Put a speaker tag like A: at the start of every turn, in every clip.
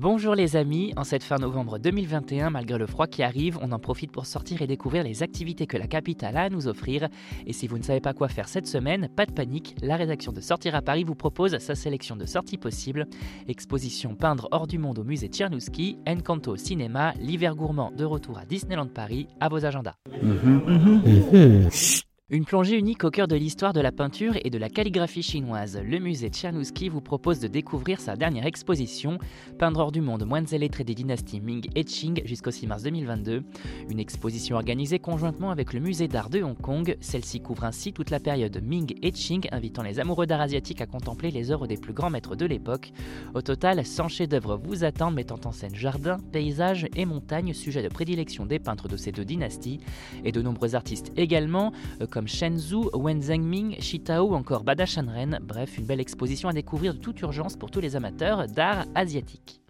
A: Bonjour les amis, en cette fin novembre 2021, malgré le froid qui arrive, on en profite pour sortir et découvrir les activités que la capitale a à nous offrir. Et si vous ne savez pas quoi faire cette semaine, pas de panique, la rédaction de Sortir à Paris vous propose sa sélection de sorties possibles. Exposition peindre hors du monde au musée Tchernouski, Encanto cinéma, l'hiver gourmand de retour à Disneyland Paris, à vos agendas. Mhm. Mhm. Une plongée unique au cœur de l'histoire de la peinture et de la calligraphie chinoise. Le musée Tchernouski vous propose de découvrir sa dernière exposition, Peindre hors du monde, moines et des dynasties Ming et Qing jusqu'au 6 mars 2022. Une exposition organisée conjointement avec le musée d'art de Hong Kong. Celle-ci couvre ainsi toute la période Ming et Qing, invitant les amoureux d'art asiatique à contempler les œuvres des plus grands maîtres de l'époque. Au total, 100 chefs-d'œuvre vous attendent, mettant en scène jardins, paysages et montagnes, sujets de prédilection des peintres de ces deux dynasties, et de nombreux artistes également, euh, comme comme Shenzhou, Wen Zhengming, Shitao ou encore Bada Shanren. Bref, une belle exposition à découvrir de toute urgence pour tous les amateurs d'art asiatique.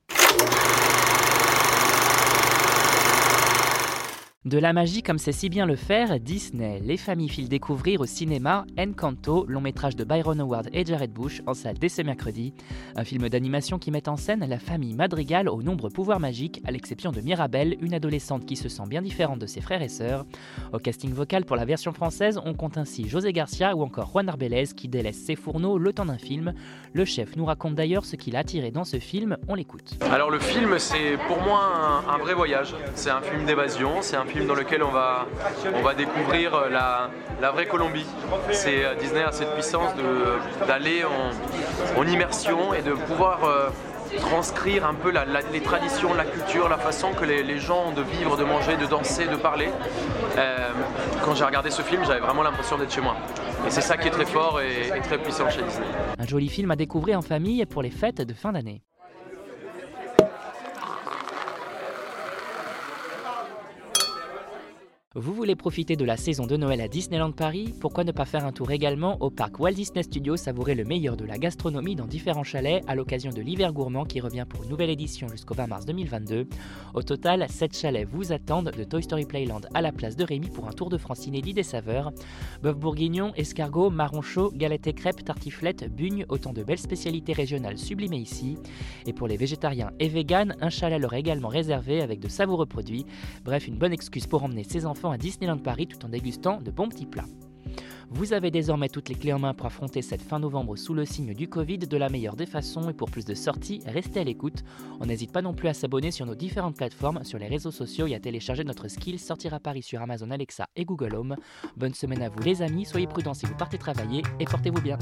A: De la magie comme sait si bien le faire, Disney. Les familles filent découvrir au cinéma Encanto, long métrage de Byron Howard et Jared Bush, en salle dès ce mercredi. Un film d'animation qui met en scène la famille Madrigal aux nombreux pouvoirs magiques, à l'exception de Mirabelle, une adolescente qui se sent bien différente de ses frères et sœurs. Au casting vocal pour la version française, on compte ainsi José Garcia ou encore Juan Arbelez qui délaisse ses fourneaux le temps d'un film. Le chef nous raconte d'ailleurs ce qu'il a attiré dans ce film, on l'écoute.
B: Alors le film c'est pour moi un, un vrai voyage, c'est un film d'évasion, c'est un film dans lequel on va, on va découvrir euh, la, la vraie Colombie. C'est euh, Disney a cette puissance d'aller en, immersion et de pouvoir euh, transcrire un peu les traditions, la culture, la façon que les, gens ont de vivre, de manger, de danser, de parler. Quand j'ai regardé ce film, j'avais vraiment l'impression d'être chez moi. Et c'est ça qui est très fort et, et très puissant chez Disney.
A: Un joli film à découvrir en famille pour les fêtes de fin d'année. Vous voulez profiter de la saison de Noël à Disneyland Paris? Pourquoi ne pas faire un tour également au parc Walt Disney Studios savourer le meilleur de la gastronomie dans différents chalets à l'occasion de l'hiver gourmand qui revient pour une nouvelle édition jusqu'au 20 mars 2022. Au total, 7 chalets vous attendent de Toy Story Playland à la place de Rémy pour un tour de France inédit des saveurs. Bœuf bourguignon, escargot, marron chaud, galettes et crêpes, tartiflettes, bugnes, autant de belles spécialités régionales sublimées ici. Et pour les végétariens et véganes, un chalet leur est également réservé avec de savoureux produits. Bref, une bonne excuse pour emmener ses à Disneyland Paris tout en dégustant de bons petits plats. Vous avez désormais toutes les clés en main pour affronter cette fin novembre sous le signe du Covid de la meilleure des façons et pour plus de sorties, restez à l'écoute. On n'hésite pas non plus à s'abonner sur nos différentes plateformes, sur les réseaux sociaux et à télécharger notre skill Sortir à Paris sur Amazon Alexa et Google Home. Bonne semaine à vous les amis, soyez prudents si vous partez travailler et portez-vous bien.